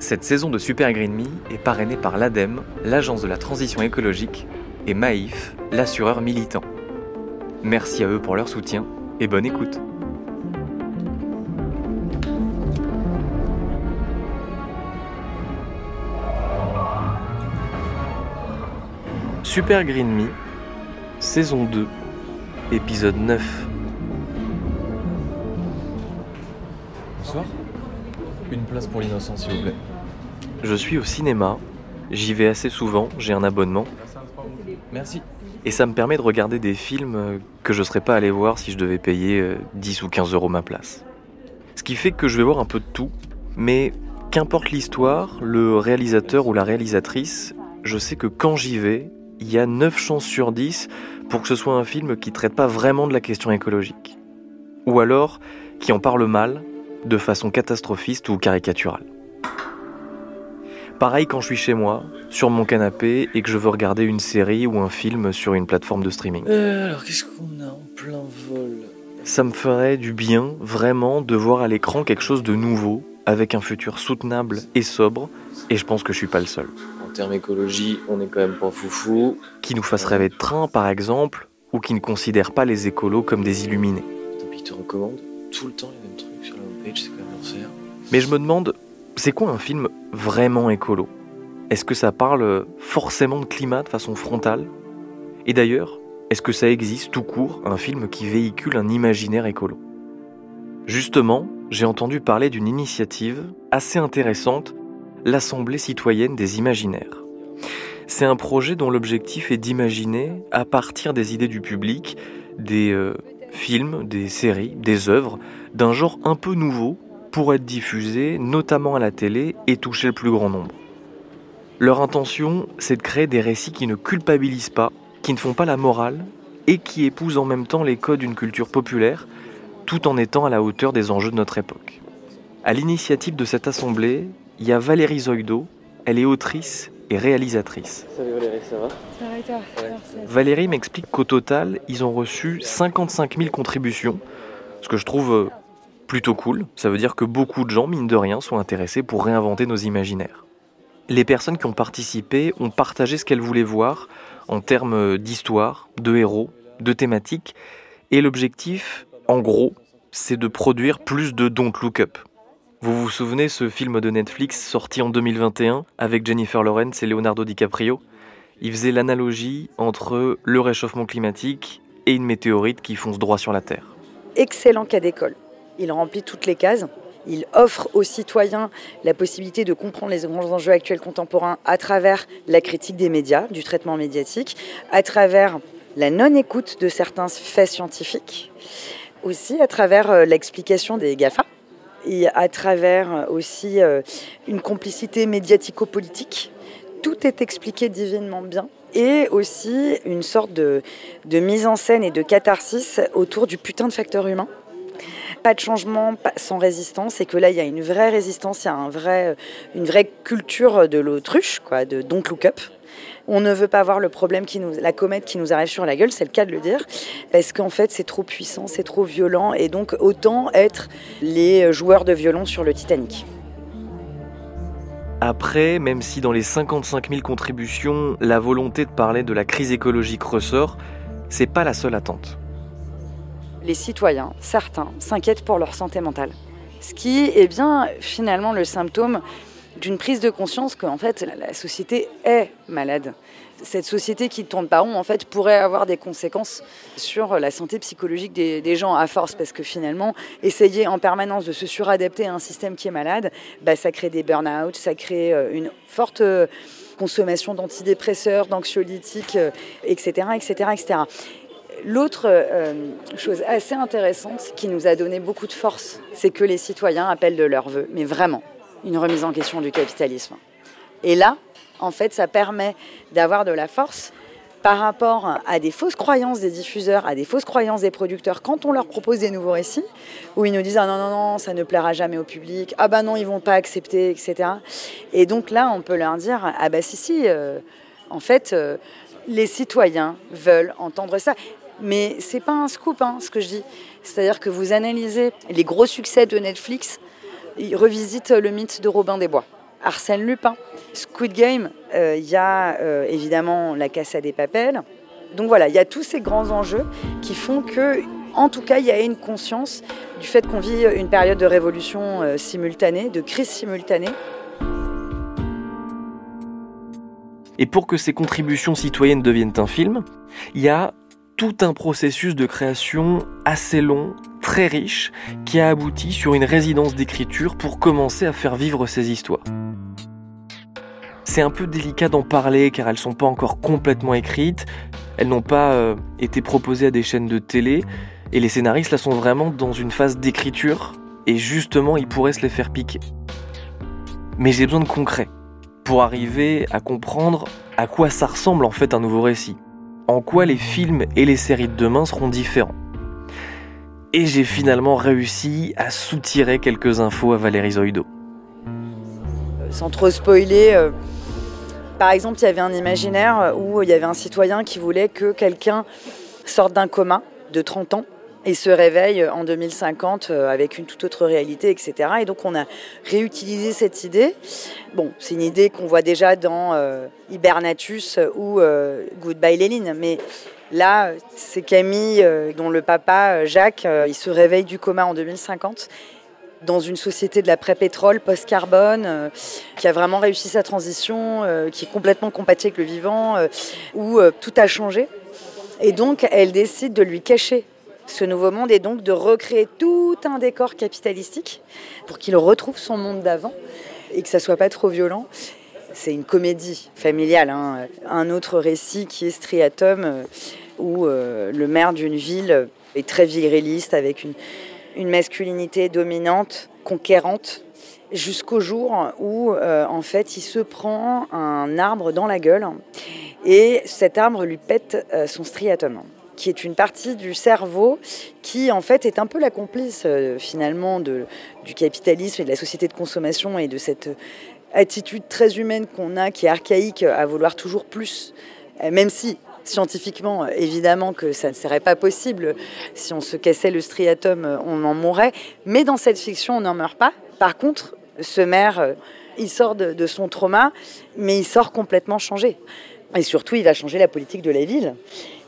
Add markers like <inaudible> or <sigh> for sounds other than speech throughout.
Cette saison de Super Green Me est parrainée par l'ADEME, l'Agence de la transition écologique, et Maïf, l'assureur militant. Merci à eux pour leur soutien et bonne écoute. Super Green Me, saison 2, épisode 9. Bonsoir. Une place pour l'innocent, s'il vous plaît. Je suis au cinéma, j'y vais assez souvent, j'ai un abonnement, Merci. et ça me permet de regarder des films euh, que je serais pas allé voir si je devais payer euh, 10 ou 15 euros ma place. Ce qui fait que je vais voir un peu de tout, mais qu'importe l'histoire, le réalisateur ou la réalisatrice, je sais que quand j'y vais, il y a 9 chances sur 10 pour que ce soit un film qui traite pas vraiment de la question écologique. Ou alors qui en parle mal, de façon catastrophiste ou caricaturale. Pareil quand je suis chez moi, sur mon canapé, et que je veux regarder une série ou un film sur une plateforme de streaming. Euh, alors, qu'est-ce qu'on a en plein vol? Ça me ferait du bien, vraiment, de voir à l'écran quelque chose de nouveau, avec un futur soutenable et sobre, et je pense que je suis pas le seul. En termes écologie, on est quand même pas foufou. Qui nous fasse rêver de train, par exemple, ou qui ne considère pas les écolos comme des illuminés. Tant pis, il te recommande tout le temps les mêmes trucs sur la homepage, c'est quand même l'enfer. Mais je me demande, c'est quoi un film vraiment écolo? Est-ce que ça parle forcément de climat de façon frontale? Et d'ailleurs, est-ce que ça existe tout court, un film qui véhicule un imaginaire écolo? Justement, j'ai entendu parler d'une initiative assez intéressante, l'Assemblée citoyenne des imaginaires. C'est un projet dont l'objectif est d'imaginer, à partir des idées du public, des euh, films, des séries, des œuvres, d'un genre un peu nouveau pour être diffusés, notamment à la télé, et toucher le plus grand nombre. Leur intention, c'est de créer des récits qui ne culpabilisent pas, qui ne font pas la morale, et qui épousent en même temps les codes d'une culture populaire, tout en étant à la hauteur des enjeux de notre époque. À l'initiative de cette assemblée, il y a Valérie Zoido, elle est autrice et réalisatrice. Salut Valérie, ça va? Ça va et toi? Merci. Valérie m'explique qu'au total, ils ont reçu 55 000 contributions, ce que je trouve euh, plutôt cool. Ça veut dire que beaucoup de gens, mine de rien, sont intéressés pour réinventer nos imaginaires. Les personnes qui ont participé ont partagé ce qu'elles voulaient voir en termes d'histoire, de héros, de thématiques, et l'objectif, en gros, c'est de produire plus de Don't Look Up. Vous vous souvenez ce film de Netflix sorti en 2021 avec Jennifer Lawrence et Leonardo DiCaprio? Il faisait l'analogie entre le réchauffement climatique et une météorite qui fonce droit sur la Terre. Excellent cas d'école. Il remplit toutes les cases. Il offre aux citoyens la possibilité de comprendre les grands enjeux actuels contemporains à travers la critique des médias, du traitement médiatique, à travers la non-écoute de certains faits scientifiques, aussi à travers euh, l'explication des GAFA, et à travers euh, aussi euh, une complicité médiatico-politique. Tout est expliqué divinement bien. Et aussi une sorte de, de mise en scène et de catharsis autour du putain de facteur humain. Pas de changement sans résistance, et que là, il y a une vraie résistance, il y a un vrai, une vraie culture de l'autruche, quoi, de don't look up. On ne veut pas voir le problème qui nous, la comète qui nous arrive sur la gueule, c'est le cas de le dire, parce qu'en fait c'est trop puissant, c'est trop violent, et donc autant être les joueurs de violon sur le Titanic. Après, même si dans les 55 000 contributions, la volonté de parler de la crise écologique ressort, c'est pas la seule attente. Les citoyens, certains, s'inquiètent pour leur santé mentale. Ce qui est bien finalement le symptôme d'une prise de conscience qu'en fait la- société est malade. Cette société qui ne tourne pas rond en fait pourrait avoir des conséquences sur la santé psychologique des, des gens à force parce que finalement essayer en permanence de se suradapter à un système qui est malade, bah, ça crée des burn-out, ça crée euh, une forte euh, consommation d'antidépresseurs, d'anxiolytiques, etc., etc., etc. L'autre euh, chose assez intéressante qui nous a donné beaucoup de force, c'est que les citoyens appellent de leur vœu, mais vraiment, une remise en question du capitalisme. Et là, en fait, ça permet d'avoir de la force par rapport à des fausses croyances des diffuseurs, à des fausses croyances des producteurs, quand on leur propose des nouveaux récits, où ils nous disent ah non non non ça ne plaira jamais au public, ah bah non ils vont pas accepter, etc. Et donc là on peut leur dire ah bah si si, euh, en fait euh, les citoyens veulent entendre ça. Mais c'est pas un scoop hein, ce que je dis. C'est-à-dire que vous analysez les gros succès de Netflix, ils revisitent le mythe de Robin des Bois. Arsène Lupin. Squid Game, il y a évidemment la Casa des Papels. Donc voilà, il y a tous ces grands enjeux qui font que, en tout cas, il y a une conscience du fait qu'on vit une période de révolution simultanée, de crise simultanée. Et pour que ces contributions citoyennes deviennent un film, il y a tout un processus de création assez long, très riche, qui a abouti sur une résidence d'écriture pour commencer à faire vivre ces histoires. C'est un peu délicat d'en parler car elles sont pas encore complètement écrites, elles n'ont pas euh, été proposées à des chaînes de télé, et les scénaristes là sont vraiment dans une phase d'écriture, et justement ils pourraient se les faire piquer. Mais j'ai besoin de concret pour arriver à comprendre à quoi ça ressemble en fait un nouveau récit, en quoi les films et les séries de demain seront différents. Et j'ai finalement réussi à soutirer quelques infos à Valérie Zoido. Sans trop spoiler, euh, par exemple, il y avait un imaginaire où il y avait un citoyen qui voulait que quelqu'un sorte d'un coma de 30 ans et se réveille en 2050 euh, avec une toute autre réalité, etc. Et donc on a réutilisé cette idée. Bon, c'est une idée qu'on voit déjà dans euh, Hibernatus ou euh, Goodbye Léline, mais là, c'est Camille dont le papa, Jacques, il se réveille du coma en 2050 dans une société de l'après-pétrole, post-carbone, qui a vraiment réussi sa transition, qui est complètement compatible avec le vivant, où tout a changé. Et donc, elle décide de lui cacher ce nouveau monde est donc de recréer tout un décor capitalistique pour qu'il retrouve son monde d'avant et que ça soit pas trop violent. C'est une comédie familiale. Hein. Un autre récit qui est Striatum, euh, où euh, le maire d'une ville est très viriliste avec une, masculinité dominante, conquérante, jusqu'au jour où euh, en fait il se prend un arbre dans la gueule et cet arbre lui pète son striatum qui est une partie du cerveau qui en fait est un peu la complice euh, finalement du capitalisme et de la société de consommation et de cette attitude très humaine qu'on a qui est archaïque à vouloir toujours plus, euh, même si scientifiquement, évidemment que ça ne serait pas possible. Si on se cassait le striatum, on en mourrait. Mais dans cette fiction, on n'en meurt pas. Par contre, ce maire, euh, il sort de, de, son trauma, mais il sort complètement changé. Et surtout, il va changer la politique de la ville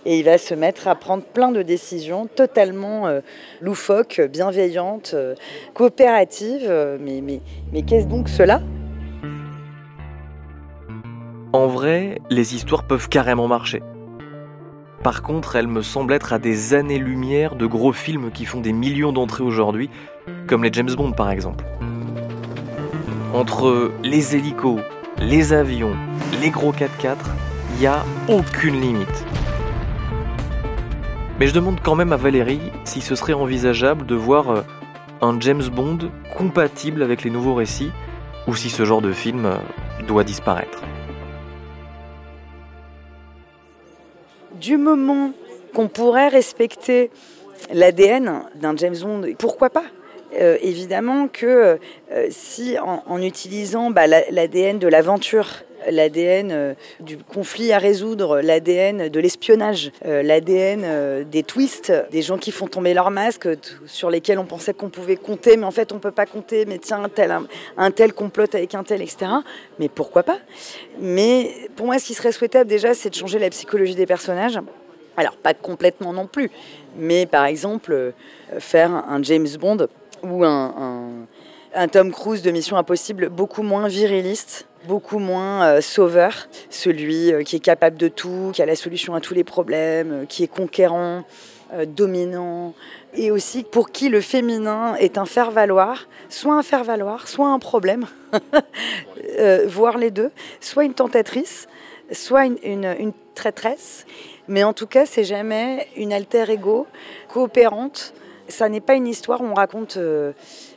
et il va se mettre à prendre plein de décisions totalement euh, loufoques, bienveillantes, euh, coopératives. Euh, mais, mais, mais qu'est-ce donc cela? En vrai, les histoires peuvent carrément marcher. Par contre, elles me semblent être à des années-lumière de gros films qui font des millions d'entrées aujourd'hui, comme les James Bond par exemple. Entre les hélicos, les avions, les gros 4x4, il n'y a aucune limite. Mais je demande quand même à Valérie si ce serait envisageable de voir euh, un James Bond compatible avec les nouveaux récits, ou si ce genre de film euh, doit disparaître. Du moment qu'on pourrait respecter l'ADN d'un James Bond, pourquoi pas? Euh, évidemment que si en, utilisant bah, l'ADN de l'aventure l'ADN euh, du conflit à résoudre, l'ADN de l'espionnage, euh, l'ADN euh, des twists, des gens qui font tomber leurs masques, sur lesquels on pensait qu'on pouvait compter, mais en fait on ne peut pas compter, mais tiens, un tel, un, tel complote avec un tel, etc. Mais pourquoi pas? Mais pour moi, ce qui serait souhaitable déjà, c'est de changer la psychologie des personnages. Alors, pas complètement non plus, mais par exemple, faire un James Bond ou un, un Tom Cruise de Mission Impossible beaucoup moins viriliste beaucoup moins euh, sauveur, celui euh, qui est capable de tout, qui a la solution à tous les problèmes, euh, qui est conquérant, dominant, et aussi pour qui le féminin est un faire-valoir, soit un faire-valoir, soit un problème, <laughs> voire les deux, soit une tentatrice, soit une, une traîtresse, mais en tout cas, c'est jamais une alter ego coopérante. Ça n'est pas une histoire où on raconte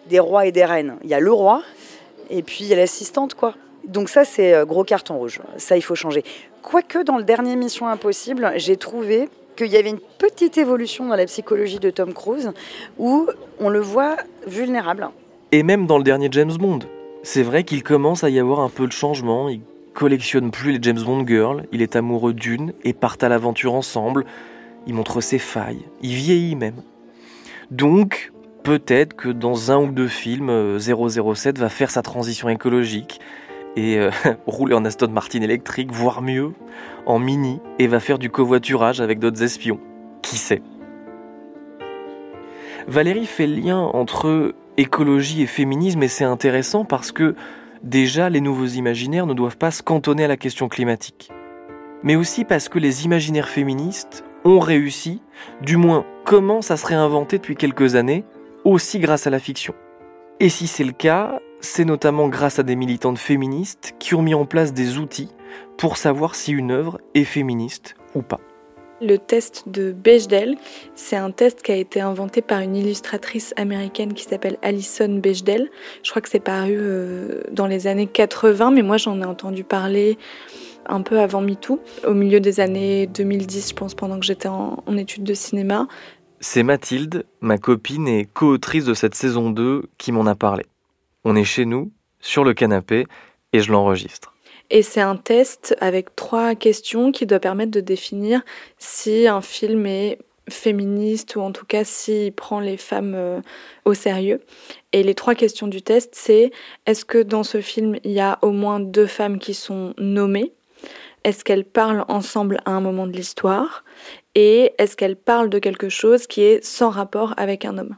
des rois et des reines. Il y a le roi, et puis il y a l'assistante, quoi. Donc ça, c'est euh, gros carton rouge. Ça, il faut changer. Quoique dans le dernier Mission Impossible, j'ai trouvé qu'il y avait une petite évolution dans la psychologie de Tom Cruise où on le voit vulnérable. Et même dans le dernier James Bond. C'est vrai qu'il commence à y avoir un peu de changement. Il collectionne plus les James Bond girls. Il est amoureux d'une et partent à l'aventure ensemble. Il montre ses failles. Il vieillit même. Donc, peut-être que dans un ou deux films, 007 va faire sa transition écologique et <laughs> rouler en Aston Martin électrique, voire mieux, en mini, et va faire du covoiturage avec d'autres espions. Qui sait? Valérie fait le lien entre écologie et féminisme et c'est intéressant parce que déjà les nouveaux imaginaires ne doivent pas se cantonner à la question climatique. Mais aussi parce que les imaginaires féministes ont réussi, du moins commencent à se réinventer depuis quelques années, aussi grâce à la fiction. Et si c'est le cas, c'est notamment grâce à des militantes féministes qui ont mis en place des outils pour savoir si une œuvre est féministe ou pas. Le test de Bechdel, c'est un test qui a été inventé par une illustratrice américaine qui s'appelle Alison Bechdel. Je crois que c'est paru euh, dans les années 80, mais moi j'en ai entendu parler un peu avant MeToo, au milieu des années 2010, je pense, pendant que j'étais en, en études de cinéma. C'est Mathilde, ma copine et co-autrice de cette saison 2, qui m'en a parlé. On est chez nous, sur le canapé, et je l'enregistre. Et c'est un test avec trois questions qui doit permettre de définir si un film est féministe ou en tout cas s'il prend les femmes euh, au sérieux. Et les trois questions du test, c'est est-ce que dans ce film, il y a au moins deux femmes qui sont nommées? Est-ce qu'elles parlent ensemble à un moment de l'histoire? Et est-ce qu'elles parlent de quelque chose qui est sans rapport avec un homme?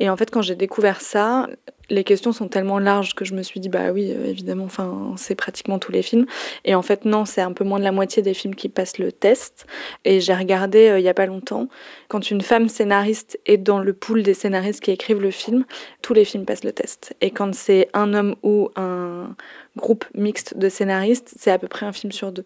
Et en fait, quand j'ai découvert ça, les questions sont tellement larges que je me suis dit bah oui euh, évidemment enfin c'est pratiquement tous les films. Et en fait non c'est un peu moins de la moitié des films qui passent le test. Et j'ai regardé euh, il y a pas longtemps quand une femme scénariste est dans le pool des scénaristes qui écrivent le film tous les films passent le test. Et quand c'est un homme ou un groupe mixte de scénaristes c'est à peu près un film sur deux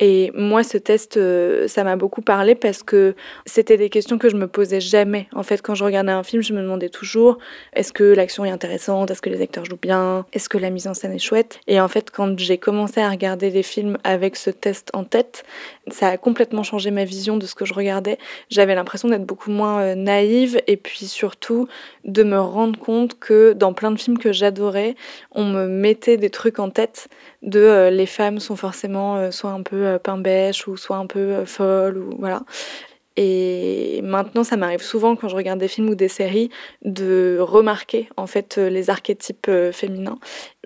et moi, ce test, euh, ça m'a beaucoup parlé parce que c'était des questions que je me posais jamais. En fait, quand je regardais un film, je me demandais toujours est-ce que l'action est intéressante, est-ce que les acteurs jouent bien, est-ce que la mise en scène est chouette? Et en fait, quand j'ai commencé à regarder les films avec ce test en tête, ça a complètement changé ma vision de ce que je regardais. J'avais l'impression d'être beaucoup moins euh, naïve et puis surtout de me rendre compte que dans plein de films que j'adorais, on me mettait des trucs en tête de euh, les femmes sont forcément soit un peu euh, pain bêche ou soit un peu euh, folle ou voilà. Et maintenant, ça m'arrive souvent quand je regarde des films ou des séries de remarquer en fait euh, les archétypes féminins.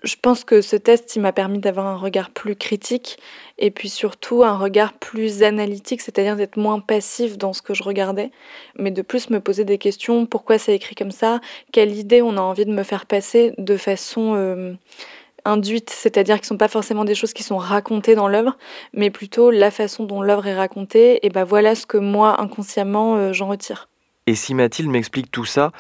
Je pense que ce test, il m'a permis d'avoir un regard plus critique et puis surtout un regard plus analytique, c'est-à-dire d'être moins passif dans ce que je regardais, mais de plus me poser des questions. Pourquoi c'est écrit comme ça? Quelle idée on a envie de me faire passer de façon induites, c'est-à-dire qui ne sont pas forcément des choses qui sont racontées dans l'œuvre, mais plutôt la façon dont l'œuvre est racontée, et ben voilà ce que moi, inconsciemment, euh, j'en retire. Et si Mathilde m'explique tout ça,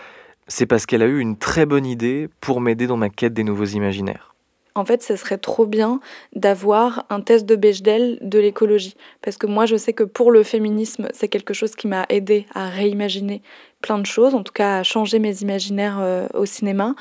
c'est parce qu'elle a eu une très bonne idée pour m'aider dans ma quête des nouveaux imaginaires. En fait, ce serait trop bien d'avoir un test de Bechdel de l'écologie. Parce que moi, je sais que pour le féminisme, c'est quelque chose qui m'a aidé à réimaginer plein de choses, en tout cas à changer mes imaginaires euh, au cinéma.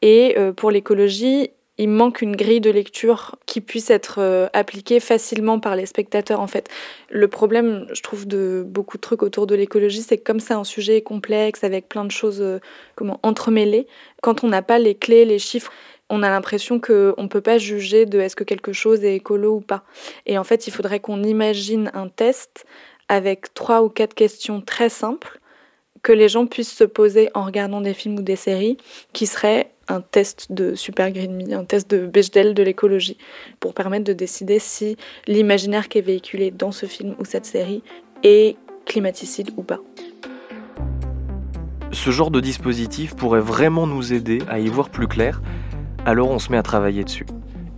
Et euh, pour l'écologie, il manque une grille de lecture qui puisse être euh, appliquée facilement par les spectateurs en fait. Le problème, je trouve, de beaucoup de trucs autour de l'écologie, c'est que comme c'est un sujet complexe avec plein de choses euh, comment entremêlées, quand on n'a pas les clés, les chiffres, on a l'impression qu'on ne peut pas juger de est-ce que quelque chose est écolo ou pas. Et en fait, il faudrait qu'on imagine un test avec trois ou quatre questions très simples que les gens puissent se poser en regardant des films ou des séries qui seraient un test de Super Green Me, un test de Bechdel de l'écologie, pour permettre de décider si l'imaginaire qui est véhiculé dans ce film ou cette série est climaticide ou pas. Ce genre de dispositif pourrait vraiment nous aider à y voir plus clair, alors on se met à travailler dessus.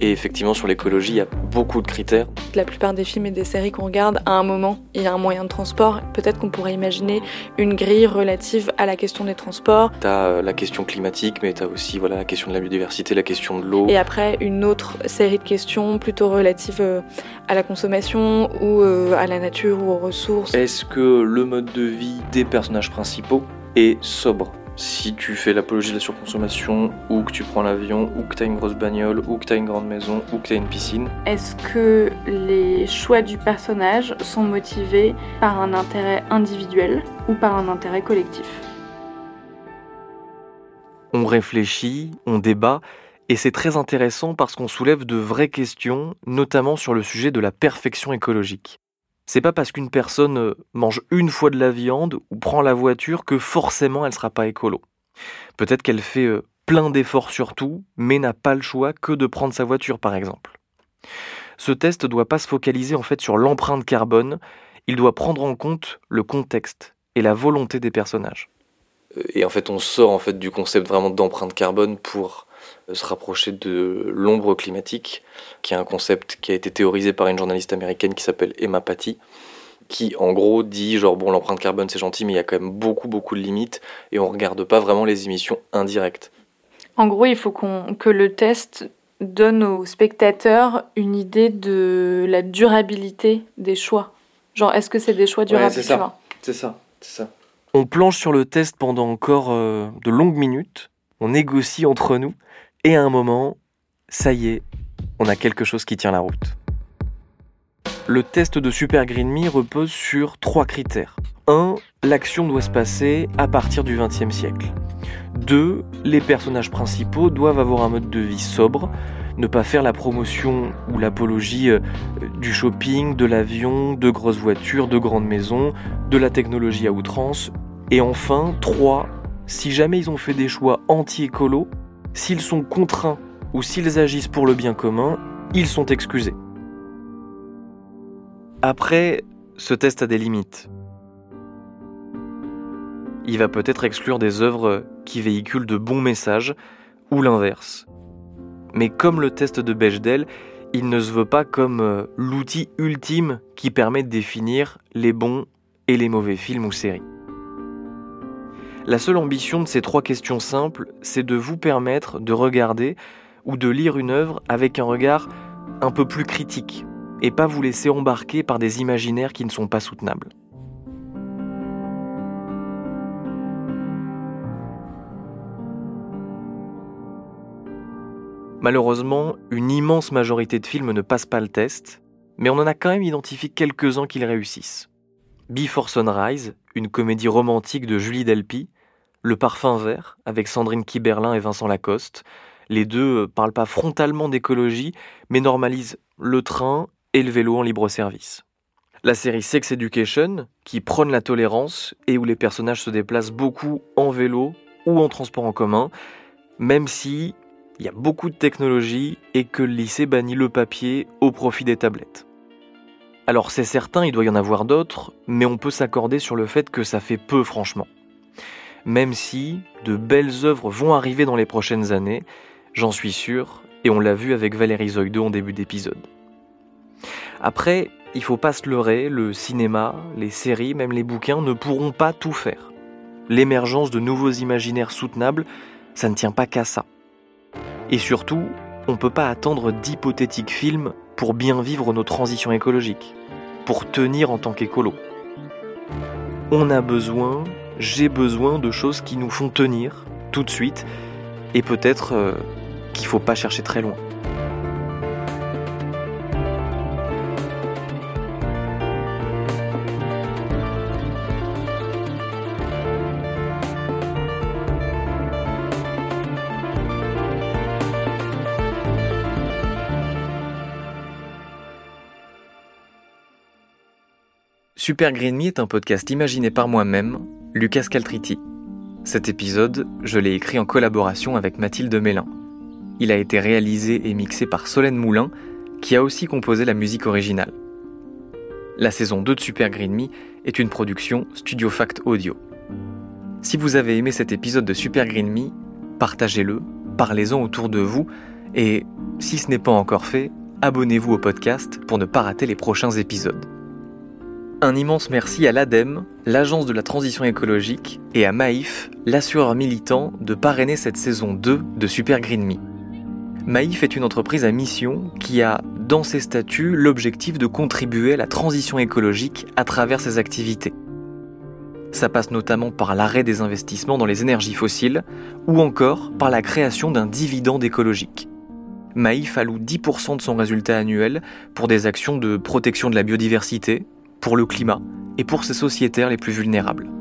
Et effectivement, sur l'écologie, il y a beaucoup de critères. La plupart des films et des séries qu'on regarde, à un moment, il y a un moyen de transport. Peut-être qu'on pourrait imaginer une grille relative à la question des transports. Tu as euh, la question climatique, mais tu as aussi voilà, la question de la biodiversité, la question de l'eau. Et après, une autre série de questions plutôt relatives euh, à la consommation ou euh, à la nature ou aux ressources. Est-ce que le mode de vie des personnages principaux est sobre? Si tu fais l'apologie de la surconsommation, ou que tu prends l'avion, ou que tu as une grosse bagnole, ou que tu as une grande maison, ou que tu as une piscine. Est-ce que les choix du personnage sont motivés par un intérêt individuel ou par un intérêt collectif? On réfléchit, on débat, et c'est très intéressant parce qu'on soulève de vraies questions, notamment sur le sujet de la perfection écologique. C'est pas parce qu'une personne euh, mange une fois de la viande ou prend la voiture que forcément elle sera pas écolo. Peut-être qu'elle fait euh, plein d'efforts sur tout, mais n'a pas le choix que de prendre sa voiture par exemple. Ce test ne doit pas se focaliser en fait sur l'empreinte carbone, il doit prendre en compte le contexte et la volonté des personnages. Et en fait, on sort en fait du concept vraiment d'empreinte carbone pour se rapprocher de l'ombre climatique, qui est un concept qui a été théorisé par une journaliste américaine qui s'appelle Emma Patty, qui en gros dit genre bon l'empreinte carbone c'est gentil mais il y a quand même beaucoup beaucoup de limites et on regarde pas vraiment les émissions indirectes. En gros, il faut qu'on que le test donne aux spectateurs une idée de la durabilité des choix. Genre, est-ce que c'est des choix durables c'est ça. C'est ça, c'est ça. On planche sur le test pendant encore euh, de longues minutes, on négocie entre nous, et à un moment, ça y est, on a quelque chose qui tient la route. Le test de Super Green Me repose sur trois critères. 1. L'action doit se passer à partir du XXe siècle. 2. Les personnages principaux doivent avoir un mode de vie sobre, ne pas faire la promotion ou l'apologie euh, du shopping, de l'avion, de grosses voitures, de grandes maisons, de la technologie à outrance. Et enfin, 3. Si jamais ils ont fait des choix anti-écolo, s'ils sont contraints ou s'ils agissent pour le bien commun, ils sont excusés. Après, ce test a des limites. Il va peut-être exclure des œuvres qui véhiculent de bons messages, ou l'inverse. Mais comme le test de Bechdel, il ne se veut pas comme euh, l'outil ultime qui permet de définir les bons et les mauvais films ou séries. La seule ambition de ces trois questions simples, c'est de vous permettre de regarder ou de lire une œuvre avec un regard un peu plus critique, et pas vous laisser embarquer par des imaginaires qui ne sont pas soutenables. Malheureusement, une immense majorité de films ne passent pas le test, mais on en a quand même identifié quelques-uns qui le réussissent. Before Sunrise, une comédie romantique de Julie Delpy, Le Parfum Vert, avec Sandrine Kiberlin et Vincent Lacoste. Les deux euh, parlent pas frontalement d'écologie, mais normalisent le train et le vélo en libre service. La série Sex Education, qui prône la tolérance et où les personnages se déplacent beaucoup en vélo ou en transport en commun, même si il y a beaucoup de technologie et que le lycée bannit le papier au profit des tablettes. Alors c'est certain, il doit y en avoir d'autres, mais on peut s'accorder sur le fait que ça fait peu franchement. Même si de belles œuvres vont arriver dans les prochaines années, j'en suis sûr, et on l'a vu avec Valérie Zoido en début d'épisode. Après, il faut pas se leurrer, le cinéma, les séries, même les bouquins ne pourront pas tout faire. L'émergence de nouveaux imaginaires soutenables, ça ne tient pas qu'à ça. Et surtout, on ne peut pas attendre d'hypothétiques films pour bien vivre nos transitions écologiques, pour tenir en tant qu'écolo. On a besoin, j'ai besoin de choses qui nous font tenir tout de suite, et peut-être euh, qu'il faut pas chercher très loin. Super Green Me est un podcast imaginé par moi-même, Lucas Caltriti. Cet épisode, je l'ai écrit en collaboration avec Mathilde Mélin. Il a été réalisé et mixé par Solène Moulin, qui a aussi composé la musique originale. La saison 2 de Super Green Me est une production Studio Fact Audio. Si vous avez aimé cet épisode de Super Green Me, partagez-le, parlez-en autour de vous, et si ce n'est pas encore fait, abonnez-vous au podcast pour ne pas rater les prochains épisodes. Un immense merci à l'ADEME, l'Agence de la transition écologique, et à Maïf, l'assureur militant, de parrainer cette saison 2 de Super Green Me. Maïf est une entreprise à mission qui a, dans ses statuts, l'objectif de contribuer à la transition écologique à travers ses activités. Ça passe notamment par l'arrêt des investissements dans les énergies fossiles ou encore par la création d'un dividende écologique. Maïf alloue 10% de son résultat annuel pour des actions de protection de la biodiversité, pour le climat et pour ses sociétaires les plus vulnérables.